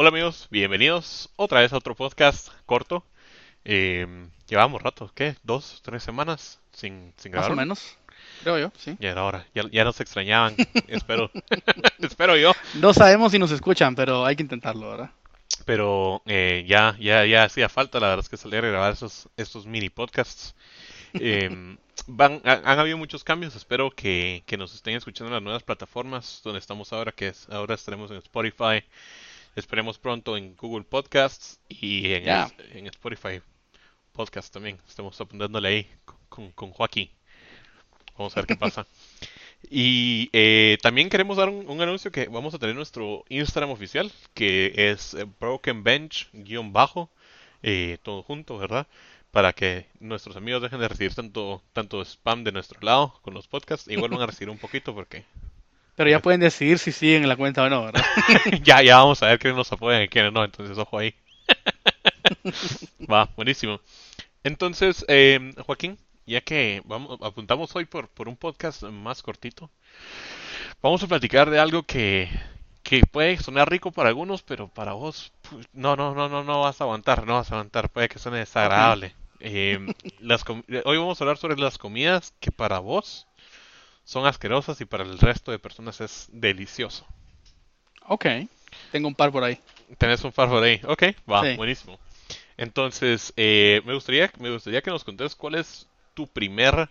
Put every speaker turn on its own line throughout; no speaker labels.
Hola amigos, bienvenidos otra vez a otro podcast corto. Eh, llevamos rato, ¿qué? ¿Dos, tres semanas sin, sin
Más
grabar?
o menos, creo yo, sí.
Ya era hora, ya, ya nos extrañaban, espero, espero yo.
No sabemos si nos escuchan, pero hay que intentarlo, ¿verdad?
Pero eh, ya, ya, ya hacía falta, la verdad es que salir a grabar esos, estos mini podcasts. Eh, van, han, han habido muchos cambios, espero que, que nos estén escuchando en las nuevas plataformas donde estamos ahora, que es, ahora estaremos en Spotify, esperemos pronto en Google Podcasts y en, en Spotify Podcast también, estamos apuntándole ahí con, con Joaquín. Vamos a ver qué pasa. Y eh, también queremos dar un, un anuncio que vamos a tener nuestro Instagram oficial, que es eh, Broken Bench guion bajo, eh, todo junto, ¿verdad? Para que nuestros amigos dejen de recibir tanto, tanto spam de nuestro lado con los podcasts y vuelvan a recibir un poquito porque
Pero ya pueden decidir si siguen en la cuenta o no, ¿verdad?
ya, ya vamos a ver quiénes nos apoyan y quiénes no, entonces ojo ahí. Va, buenísimo. Entonces, eh, Joaquín, ya que vamos, apuntamos hoy por, por un podcast más cortito, vamos a platicar de algo que, que puede sonar rico para algunos, pero para vos, pu- no, no, no, no, no vas a aguantar, no vas a aguantar, puede que suene desagradable. Eh, las hoy vamos a hablar sobre las comidas que para vos son asquerosas y para el resto de personas es delicioso.
Ok, tengo un par por ahí.
Tenés un par por ahí. Ok, va,
Sí.
buenísimo. Entonces, eh, me gustaría, me gustaría que nos contes cuál es tu primer,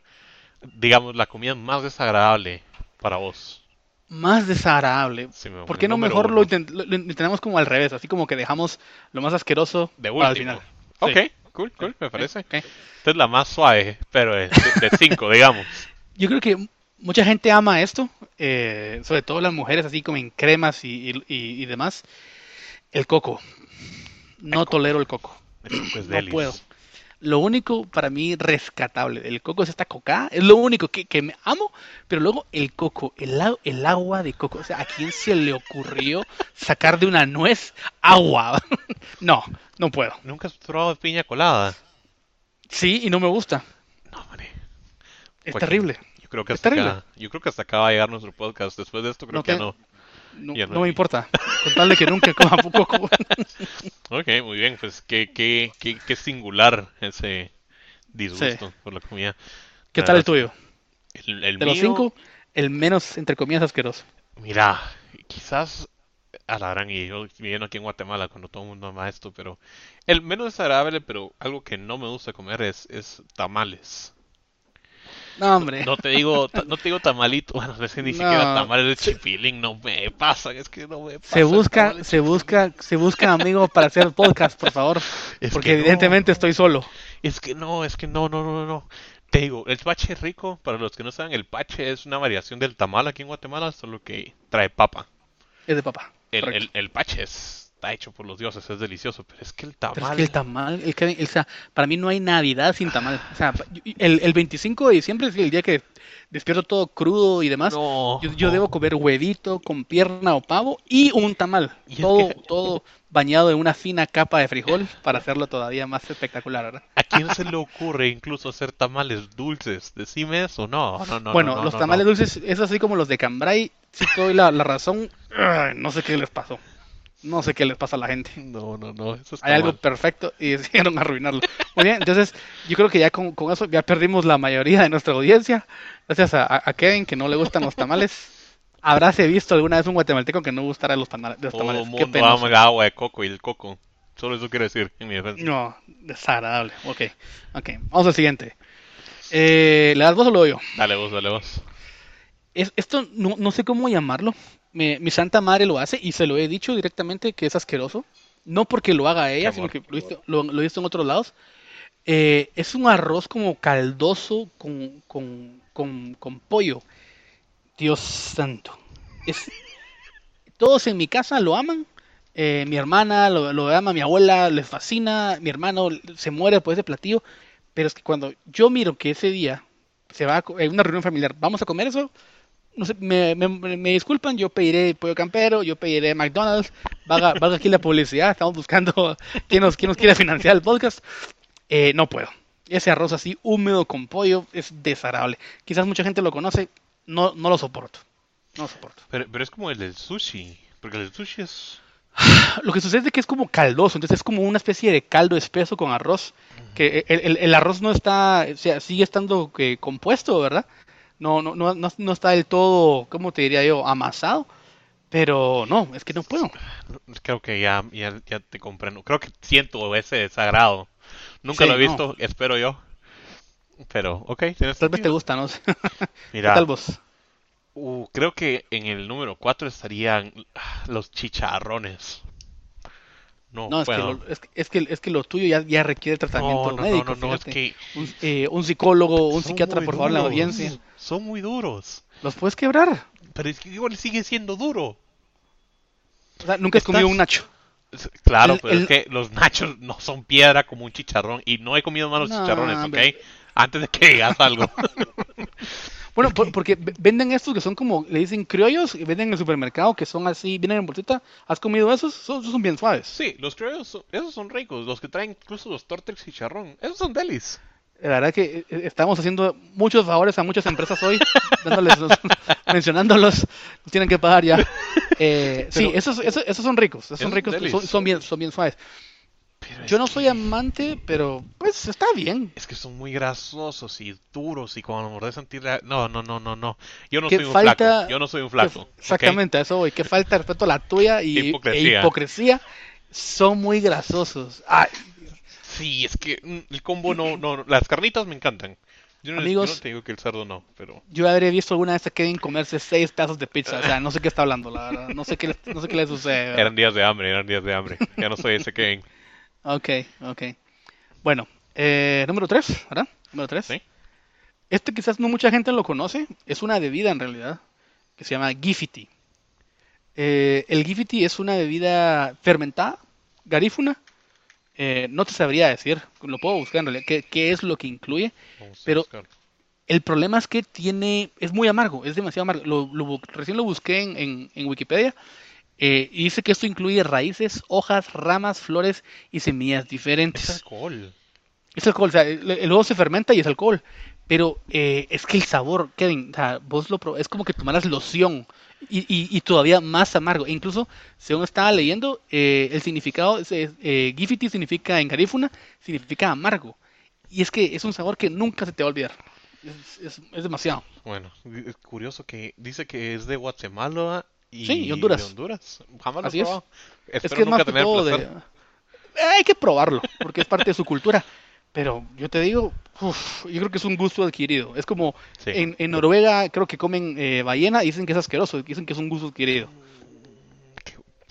digamos, la comida más desagradable para vos.
Más desagradable.
Sí, mi
¿Por qué no mejor lo, intent- lo- intentamos como al revés? Así como que dejamos lo más asqueroso
De último.
final.
Ok,
Sí.
cool, cool, me parece.
Ok.
Esta es la más suave, pero de, de cinco, digamos.
Yo creo que mucha gente ama esto, eh, sobre todo las mujeres, así como en cremas y, y- y- demás. El coco. No tolero el coco.
El coco es
No
delis.
puedo. Lo único para mí rescatable del coco es esta coca. Es lo único que, que me amo. Pero luego el coco, el, el agua de coco. O sea, ¿a quién se le ocurrió sacar de una nuez agua? no, no puedo.
¿Nunca has probado piña colada?
Sí, y no me gusta.
No, mané.
Es
Joaquín,
terrible.
Yo creo que hasta acá, yo creo que hasta acá va a llegar nuestro podcast. Después de esto creo
No
que
te-
ya no.
No,
Ya no
no me importa. Con tal de que nunca coma coco.
Ok, muy bien, pues qué, qué, qué, qué singular ese disgusto
Sí.
por la comida.
¿Qué tal el tuyo?
El, el
De los cinco, el menos, entre comillas, asqueroso.
mira, quizás a la gran y yo viviendo aquí en Guatemala cuando todo el mundo ama esto, pero el menos desagradable, pero algo que no me gusta comer es, es tamales.
No, hombre.
No te digo, no te digo tamalito, bueno, es que ni
No.
siquiera tamales de chipilín no me pasa, es que no me pasa.
Se busca,
tamal
se busca, se busca amigo para hacer podcast, por favor.
Es
Porque
no.
evidentemente estoy solo.
Es que no, es que no, no, no, no. Te digo, el pache rico, para los que no saben, el pache es una variación del tamal aquí en Guatemala, solo que trae papa.
Es de papá.
El, el, el pache es- está hecho por los dioses, es delicioso, pero es que el
Pero es
tamal...
que el tamal, el, que- o sea, para mí no hay Navidad sin tamal. O sea, el, el 25 de diciembre es el día que despierto todo crudo y demás.
No,
Yo, yo debo comer huevito con pierna o pavo y un tamal.
Y
Todo,
que-
todo bañado en una fina capa de frijol para hacerlo todavía más espectacular, ¿verdad?
¿A quién se le ocurre incluso hacer tamales dulces? Decime eso, no, no, no.
bueno,
no, no,
los tamales
no.
dulces es así como los de Cambrai. Si te doy la, la razón, no sé qué les pasó. No sé qué les pasa a la gente.
No, no, no, eso está
Hay algo
mal.
perfecto y decidieron arruinarlo. Muy bien, entonces yo creo que ya con, con eso ya perdimos la mayoría de nuestra audiencia. Gracias a, a- Kevin que no le gustan los tamales. Habráse visto alguna vez un guatemalteco que no gustara los,
Todo
tamales.
el
Qué
mundo
penoso.
ama el agua de coco y el coco. Solo eso quiero decir en mi defensa.
No, desagradable. Ok, ok. Vamos al siguiente. Eh, ¿Le das vos o lo doy yo?
Dale vos, dale vos.
Es, esto no, no sé cómo llamarlo. Me- mi santa madre lo hace y se lo he dicho directamente que es asqueroso. No porque lo haga ella, sino que lo he visto, lo, lo he visto en otros lados. Eh, es un arroz como caldoso con, con, con, con pollo. Dios santo. Es, todos en mi casa lo aman. Eh, mi hermana lo, lo ama, mi abuela le fascina, mi hermano se muere por ese platillo. Pero es que cuando yo miro que ese día se va a en una reunión familiar, vamos a comer eso, no sé, me, me- me disculpan, yo pediré pollo campero, yo pediré McDonald's, valga, valga aquí la publicidad, estamos buscando quién nos, quién nos quiere financiar el podcast. Eh, no puedo. Ese arroz así húmedo con pollo es desagradable. Quizás mucha gente lo conoce, no, no lo soporto. No lo soporto.
Pero, pero es como el del sushi. Porque el del sushi es.
Lo que sucede es que es como caldoso, entonces es como una especie de caldo espeso con arroz, que el, el- el arroz no está, o sea, sigue estando eh, compuesto, ¿verdad? No, no, no, no, no está del todo, ¿cómo te diría yo? Amasado, pero no, es que no puedo.
Creo que ya, ya, ya te comprendo. Creo que siento ese desagrado. Nunca
Sí,
lo he
no.
visto, espero yo. Pero, ok,
Tal vez te gusta, ¿no? ¿Qué
Mira,
tal vos?
uh, creo que en el número 4 estarían los chicharrones. No,
No, es que, lo, es, que- es que es que lo tuyo ya, ya requiere tratamiento
no, no,
médico,
no, no, no, es que
Un, eh, un psicólogo, un psiquiatra, por favor, la audiencia.
Son muy duros.
¿Los puedes quebrar?
Pero es que igual sigue siendo duro.
O sea, nunca has
Estás-
comido un nacho.
Claro,
El-
pero
el-
es que los nachos no son piedra como un chicharrón. Y no he comido malos chicharrones, ¿ok? Antes de que digas algo.
Bueno, por- porque venden estos que son como, le dicen criollos, y venden en el supermercado que son así, vienen en bolsita. ¿Has comido esos? Son, esos son bien suaves.
Sí, los criollos, son- esos son ricos. Los que traen incluso los tortex chicharrón. Esos son delis.
La verdad que eh, estamos haciendo muchos favores a muchas empresas hoy, dándoles los- mencionándolos, tienen que pagar ya. Eh, sí, esos, esos, esos son ricos, esos son ricos, son, son bien, son bien suaves.
Pero
Yo no
que-
soy amante, pero pues está bien.
Es que son muy grasosos y duros y cuando mordes sentir... No, no, no, no, no. Yo no
¿Qué
soy un
falta-
flaco. Yo no soy un flaco.
Exactamente, a eso voy. Que falta de respeto a la tuya y
Hipocresía.
e hipocresía. Son muy grasosos. Ay,
Sí, es que mm, el combo no, no, no- Las carnitas me encantan. Yo no,
Amigos-
yo no te digo que el cerdo no, pero...
yo habría visto alguna vez a Kevin comerse seis pedazos de pizza. O sea, no sé qué está hablando, la verdad. No sé qué, no sé qué le sucede. ¿verdad?
Eran días de hambre, eran días de hambre. Ya no soy ese Kevin.
Ok, ok. Bueno, eh, número 3, ¿verdad? Número 3.
Sí.
Este quizás no mucha gente lo conoce. Es una bebida en realidad que se llama Gifity. Eh, el Gifity es una bebida fermentada, garífuna. Eh, no te sabría decir, lo puedo buscar en realidad, qué, qué es lo que incluye.
Vamos
Pero-. El problema es que tiene, es muy amargo, es demasiado amargo. Lo, lo recién lo busqué en, en- en Wikipedia eh, y dice que esto incluye raíces, hojas, ramas, flores y semillas
Es
diferentes.
alcohol.
Es alcohol, o sea, el, el huevo se fermenta y es alcohol. Pero eh, es que el sabor, Kevin, o sea, vos lo es como que tomaras loción y, y- y todavía más amargo. E incluso, según estaba leyendo, eh, el significado, es, es, eh, significa en garífuna, significa amargo. Y es que es un sabor que nunca se te va a olvidar. Es, es- es demasiado.
Bueno, es curioso que dice que es de Guatemala y
Sí, y Honduras.
de Honduras. Jamás lo he
Así es.
probado.
Es
Espero
que es más que todo de... Hay que probarlo, porque es parte de su cultura. Pero yo te digo, uf, yo creo que es un gusto adquirido. Es como
Sí.
en, en Noruega creo que comen eh, ballena y dicen que es asqueroso, dicen que es un gusto adquirido.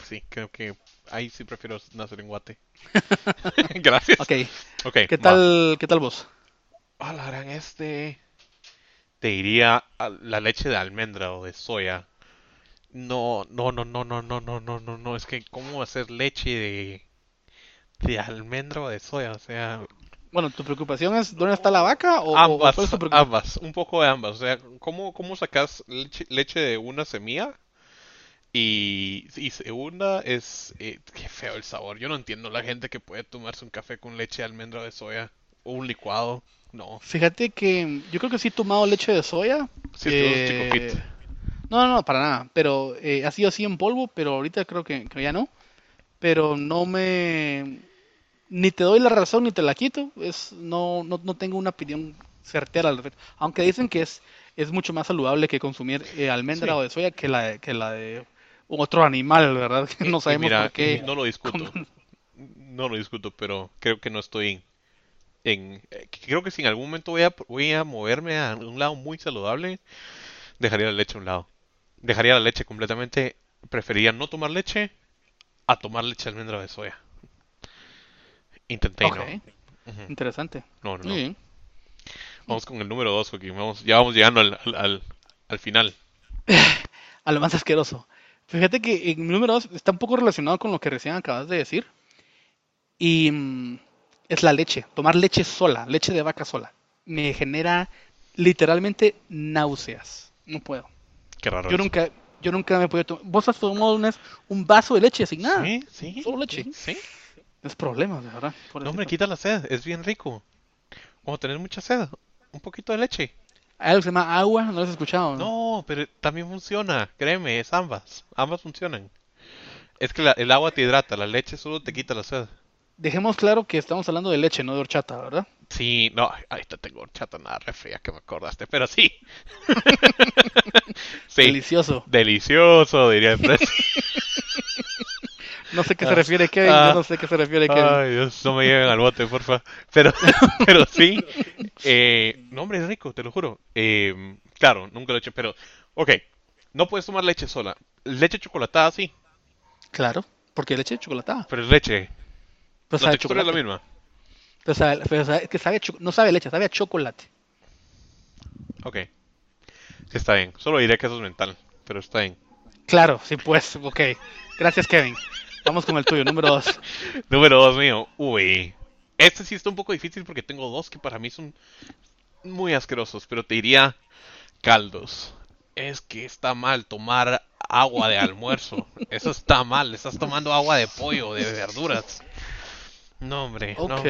Sí, creo que ahí sí prefiero nacer en Guate. Gracias.
Ok,
Ok,
¿qué
va.
tal, qué tal vos?
Ah, la gran este. Te diría a la leche de almendra o de soya. No, no, no, no, no, no, no, no, no, no. Es que, ¿cómo hacer leche de, de almendra o de soya? O sea,
Bueno, ¿tu preocupación es dónde está la vaca o, o
ambas,
es tu
ambas, un poco de ambas. O sea, ¿cómo, cómo sacas leche, leche de una semilla? Y, y segunda es, eh, qué feo el sabor. Yo no entiendo la gente que puede tomarse un café con leche de almendra o de soya o un licuado. No.
Fíjate que yo creo que sí he tomado leche de soya.
Sí,
eh,
fit.
no, no, para nada. Pero eh, ha sido así en polvo, pero ahorita creo que, que ya no. Pero no me... Ni te doy la razón ni te la quito. Es, no, no, no tengo una opinión certera al respecto. Aunque dicen que es, es mucho más saludable que consumir eh, almendra
Sí.
o de soya que la, de- que la de otro animal, ¿verdad? Que no sabemos
mira,
por qué.
no lo discuto. No lo discuto, pero creo que no estoy en... eh, Creo que si en algún momento voy a, voy a moverme a un lado muy saludable, dejaría la leche a un lado. Dejaría la leche completamente. Preferiría no tomar leche a tomar leche de almendra de soya. Intenté y no.
Interesante.
No, no, no. Vamos con el número 2, porque vamos, ya vamos llegando al, al, al- al final.
A lo más asqueroso. Fíjate que mi número 2 está un poco relacionado con lo que recién acabas de decir. Y mm, es la leche. Tomar leche sola, leche de vaca sola. Me genera literalmente náuseas. No puedo.
Qué raro.
Yo
eso.
nunca, yo nunca me he podido tomar. ¿Vos has tomado una un vaso de leche sin nada?
Sí, sí.
Solo leche.
sí, sí.
Es problema, de verdad.
No, hombre,
pobrecito.
quita la sed. Es bien rico. Cuando tenés mucha sed, un poquito de leche.
Hay algo que se llama agua, no lo has escuchado.
No, pero también funciona, créeme, es ambas. Ambas funcionan. Es que la- el agua te hidrata, la leche solo te quita la sed.
Dejemos claro que estamos hablando de leche, no de horchata, ¿verdad?
Sí, no, ahí te tengo horchata nada re fría que me acordaste, pero sí. sí,
Delicioso.
delicioso, diría.
No sé qué se
Ah,
refiere Kevin,
ah,
yo no sé qué se refiere Kevin.
Ay, Dios, no me lleven al bote, porfa. Pero, pero sí. Eh, no, hombre, es rico, te lo juro. Eh, claro, nunca lo he hecho, pero. Ok, no puedes tomar leche sola. Leche chocolatada, sí,
Claro, porque leche chocolatada.
pero es leche.
Pero
La textura es la misma.
Pero sabe- pero sabe- es que sabe no sabe leche, sabe a chocolate.
Ok. Sí, está bien. Solo diré que eso es mental, pero está bien.
Claro, sí, pues, ok. Gracias, Kevin. Vamos con el tuyo, número dos.
Número dos mío. Uy. Este sí está un poco difícil porque tengo dos que para mí son muy asquerosos, pero te diría caldos. Es que está mal tomar agua de almuerzo. Eso está mal. Estás tomando agua de pollo, de verduras. No, hombre. no.
Ok.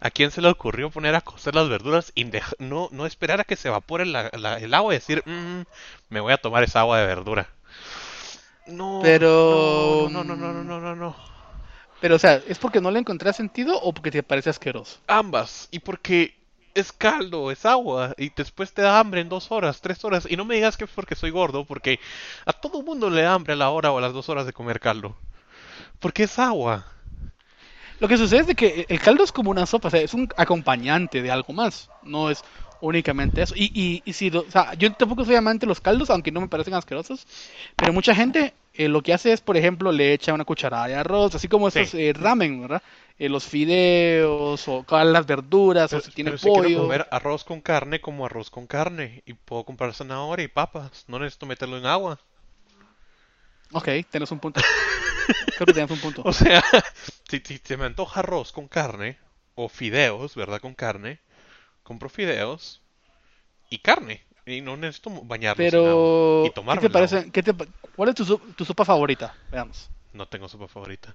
¿A quién se le ocurrió poner a cocer las verduras y no, no esperar a que se evapore la- la- el agua y decir, "Mm, me voy a tomar esa agua de verdura? No.
Pero-
No, no, no, no, no, no, no.
Pero, o sea, ¿es porque no le encontré sentido o porque te parece asqueroso?
Ambas. Y porque es caldo, es agua. Y después te da hambre en dos horas, tres horas. Y no me digas que es porque soy gordo, porque a todo mundo le da hambre a la hora o a las dos horas de comer caldo. Porque es agua.
Lo que sucede es de que el caldo es como una sopa, o sea, es un acompañante de algo más, no es únicamente eso. Y, y, y si, o sea, yo tampoco soy amante de los caldos, aunque no me parecen asquerosos, pero mucha gente eh, lo que hace es, por ejemplo, le echa una cucharada de arroz, así como
Sí.
estos eh, ramen, ¿verdad? Eh, los fideos, o las verduras,
Pero,
o si tiene
pero si quiero
pollo.
comer arroz con carne, como arroz con carne. Y puedo comprar zanahoria y papas. No necesito meterlo en agua.
Ok, tienes un punto. Creo que tienes un punto.
O sea, si, si se me antoja arroz con carne, o fideos, ¿verdad? Con carne, compro fideos y carne. Y no necesito agua.
Pero,
Y
¿qué te parece? qué te pa- ¿Cuál es tu, sopa favorita? Veamos.
No tengo sopa favorita.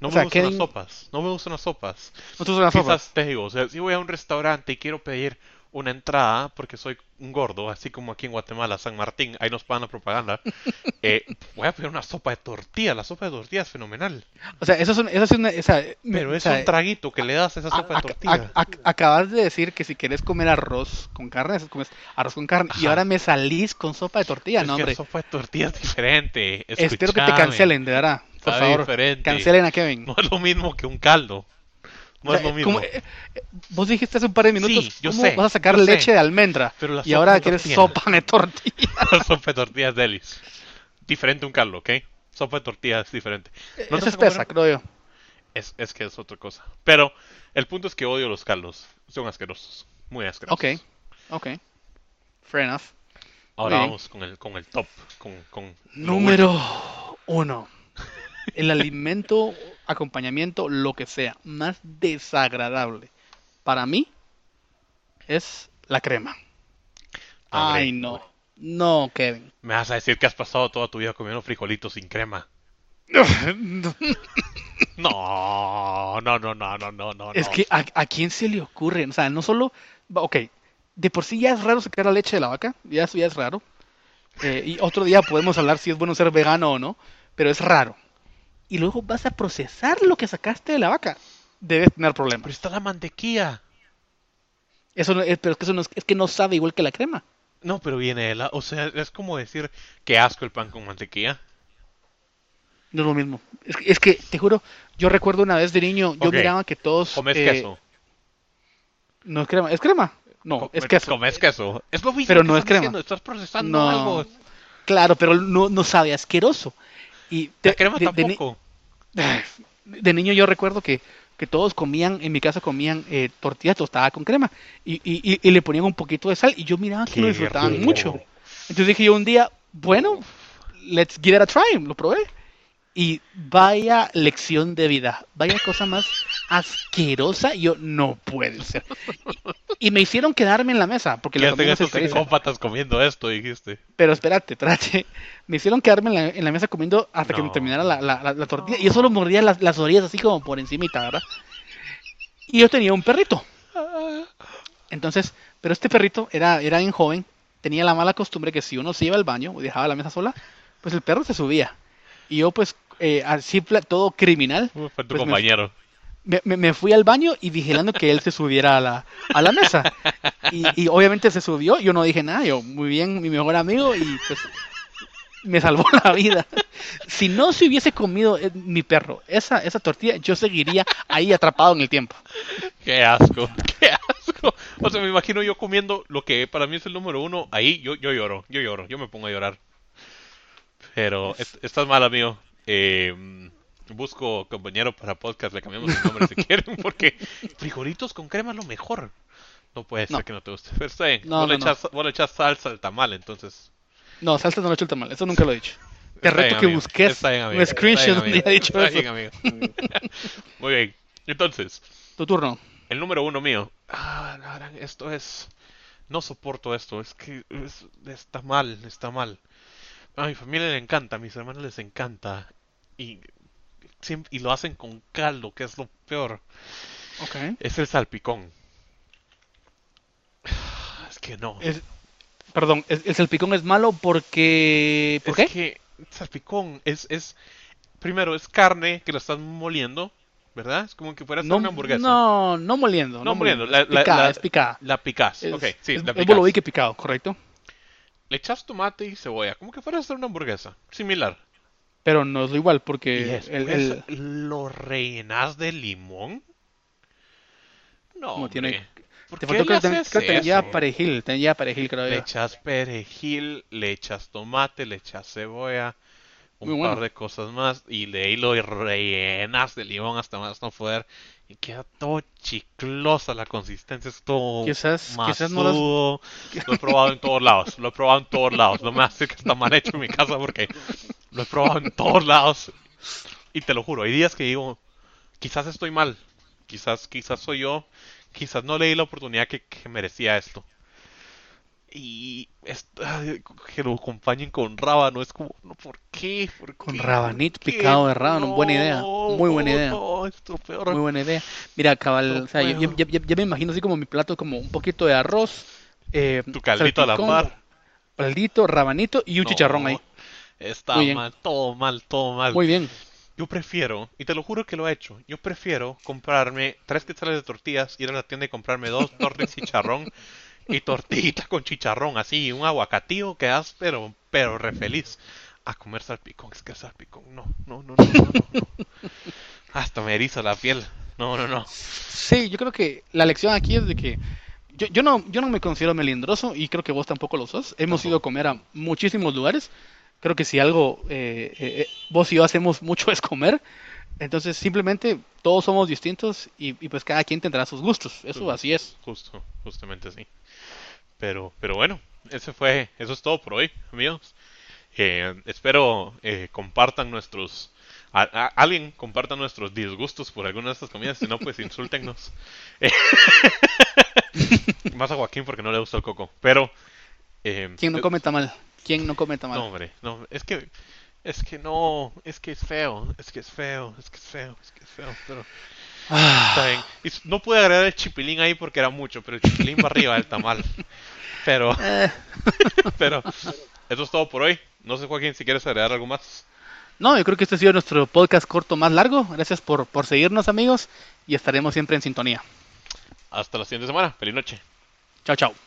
No
O
me
sea,
gustan
Kevin-
las sopas. No me gustan las sopas.
¿No te gustan las sopas?
Quizás te digo, o sea, si voy a un restaurante y quiero pedir una entrada, porque soy un gordo, así como aquí en Guatemala, San Martín, ahí nos pagan la propaganda, eh, voy a pedir una sopa de tortilla. La sopa de tortilla es fenomenal.
O sea, eso es, un- eso es una... o sea, me-
Pero
o
es
sea,
un traguito que le das a esa
a-
sopa de tortilla.
a- a- acabas de decir que si quieres comer arroz con carne, comes arroz con carne. Y ahora me salís con sopa de tortilla,
Es
no,
que
hombre.
la sopa de tortilla es diferente.
Espero que te cancelen, de verdad. Por
Está
favor,
diferente.
cancelen a Kevin.
No es lo mismo que un caldo. No es lo mismo.
como, eh, eh, vos dijiste hace un par de minutos,
Sí, yo
¿cómo
sé,
vas a sacar
yo sé.
leche de almendra?
Pero
y ahora quieres sopa de tortilla.
La sopa de tortilla es delis. Diferente un caldo, ¿ok? Sopa de tortilla es diferente. ¿No
es espesa, creo yo.
Es, es que es otra cosa. Pero el punto es que odio los caldos. Son asquerosos. Muy asquerosos.
Ok, ok. Fair enough.
Ahora
Muy bien.
vamos con el, con el top. Con, con
Número uno. El alimento, acompañamiento, lo que sea, más desagradable para mí es la crema.
Hombre,
Ay, no. No, Kevin.
Me vas a decir que has pasado toda tu vida comiendo frijolitos sin crema. No, no, no, no, no, no, no.
Es que ¿a, a quién se le ocurre, o sea, no solo, ok, de por sí ya es raro sacar la leche de la vaca, ya, eso ya es raro. Eh, y otro día podemos hablar si es bueno ser vegano o no, pero es raro. Y luego vas a procesar lo que sacaste de la vaca, debes tener
Pero
problemas.
está la mantequilla.
Eso no, es, pero es que eso no es, es que no sabe igual que la crema.
No, pero viene de la... O sea, es como decir que asco el pan con mantequilla.
No es lo mismo. Es, que- es que, te juro, yo recuerdo una vez de niño, yo miraba que todos...
Comes
eh,
queso.
No es crema, ¿es crema? No, es queso.
Comes queso. Es lo mismo
Pero
que
no es crema.
diciendo, Estás procesando
No.
algo.
Claro, pero no, no sabe asqueroso. Y
La
de-
crema
de-
tampoco.
De niño yo recuerdo que, que todos comían, en mi casa comían eh, tortilla tostada con crema y, y- y- y le ponían un poquito de sal y yo miraba que lo disfrutaban
rico.
mucho. Entonces dije yo un día, bueno, let's give it a try, lo probé. Y vaya lección de vida, vaya cosa más asquerosa, yo no puede ser. Y, y me hicieron quedarme en la mesa, porque
¿Qué
la
hacen
comida se
estos
esteriliza.
psicópatas comiendo esto? Dijiste.
Pero espérate, espérate. Me hicieron quedarme en la, en la mesa comiendo hasta que me terminara la, la- la- la tortilla. Y yo solo mordía las, las orillas así como por encimita, ¿verdad? Y yo tenía un perrito. Entonces, pero este perrito era, era bien joven. Tenía la mala costumbre que si uno se iba al baño o dejaba la mesa sola, pues el perro se subía. Y yo pues, eh, así todo criminal,
Uh, Fue tu
Pues
compañero.
me, me- me fui al baño y vigilando que él se subiera a la, a la mesa. Y, y obviamente se subió, yo no dije nada, yo muy bien, mi mejor amigo, y pues me salvó la vida. Si no se hubiese comido eh, mi perro esa, esa tortilla, yo seguiría ahí atrapado en el tiempo.
Qué asco, qué asco. O sea, me imagino yo comiendo lo que para mí es el número uno. Ahí yo, yo lloro, yo lloro, yo me pongo a llorar. Pero es- estás mal, amigo. Eh, busco compañero para podcast, le cambiamos el nombre si quieren, porque frijolitos con crema es lo mejor. No puede ser
No.
que no te guste. Pero está bien,
No,
vos, le
no, no.
echas, vos le echas salsa al tamal, entonces.
No, salsa no lo he hecho el tamal, eso nunca lo he dicho. Te reto
bien,
que
amigo.
busques
bien,
un screenshot donde haya dicho
Está
eso.
bien, amigo. Muy bien. Entonces,
Tu turno.
el número uno mío. Ah, esto es. No soporto esto. Es que es- está mal, está mal. A mi familia le encanta, a mis hermanos les encanta. Y, y lo hacen con caldo, que es lo peor.
Ok.
Es el salpicón. Es que no.
Es- perdón, es- el salpicón es malo porque... ¿Por
es
qué?
que salpicón es, es. Primero, es carne que lo estás moliendo, ¿verdad? Es como que fuera
No,
una hamburguesa.
no, no moliendo.
No moliendo, la-
Es
la-
picada,
la-
es picada.
La picás.
Es,
ok, sí,
es,
la
es
picás.
bolobique picado, ¿correcto?
Le echas tomate y cebolla, como que fuera a hacer una hamburguesa. Similar.
Pero no es lo igual porque el, el-
lo rellenas de limón. No,
Como tiene-
hombre. ¿Por
te
qué
faltó que, que tenía perejil, tenía perejil creo
Le echas perejil, le echas tomate, le echas cebolla, un
Muy
par
bueno.
de cosas más y de ahí lo rellenas de limón hasta más no poder y queda todo chiclosa la consistencia, es todo
Quizás- quizás no las-
masudo. Lo he probado en todos lados, lo he probado en todos lados. No me hace que está mal hecho en mi casa porque lo he probado en todos lados. Y te lo juro, hay días que digo, quizás estoy mal, quizás, quizás soy yo, quizás no le di la oportunidad que, que merecía esto. Y es- ay, que lo acompañen con rábano, es como, no, ¿por qué? ¿Por
Con
qué?
rabanito
¿Por qué?
picado de rábano, buena idea,
No,
muy buena idea.
No, peor.
Muy buena idea. Mira, cabal,
No
o sea, yo, yo- yo- yo me imagino así como mi plato, como un poquito de arroz, eh,
Tu caldito a la par.
Caldito, rabanito y un
No,
chicharrón ahí.
Está mal, todo mal, todo mal.
Muy bien.
Yo prefiero, y te lo juro que lo he hecho, yo prefiero comprarme tres quetzales de tortillas, ir a la tienda y comprarme dos tortillas de chicharrón y tortillita con chicharrón, así, un aguacatío que das, pero, pero re feliz. A comer salpicón, es que el salpicón, no, no, no, no, no, no. Hasta me eriza la piel. No, no, no.
Sí, yo creo que la lección aquí es de que yo, yo no yo no me considero melindroso y creo que vos tampoco lo sos. Hemos
Tampoco.
ido a comer a muchísimos lugares. Creo que si algo eh, eh, eh, vos y yo hacemos mucho es comer. Entonces simplemente todos somos distintos y, y pues cada quien tendrá sus gustos. Eso así es.
Justo, justamente así. Pero, pero bueno, ese fue, eso es todo por hoy, amigos. Eh, espero eh, compartan nuestros, a- a- alguien comparta nuestros disgustos por alguna de estas comidas, si no, pues insúltennos. Eh, Más a Joaquín porque no le gusta el coco, pero... eh,
¿Quién no come tamal? ¿Quién no come tamal?
no, hombre, no, es que, es que no, es que es feo, es que es feo, es que es feo, es que es feo, pero...
Ah,
Está bien. Y no pude agregar el chipilín ahí porque era mucho, pero el chipilín va arriba del tamal. Pero,
eh,
pero, eso es todo por hoy. No sé, Joaquín, si quieres agregar algo más.
no, yo creo que este ha sido nuestro podcast corto más largo. Gracias por, por seguirnos amigos y estaremos siempre en sintonía.
Hasta la siguiente semana. Feliz noche.
Chao, chao.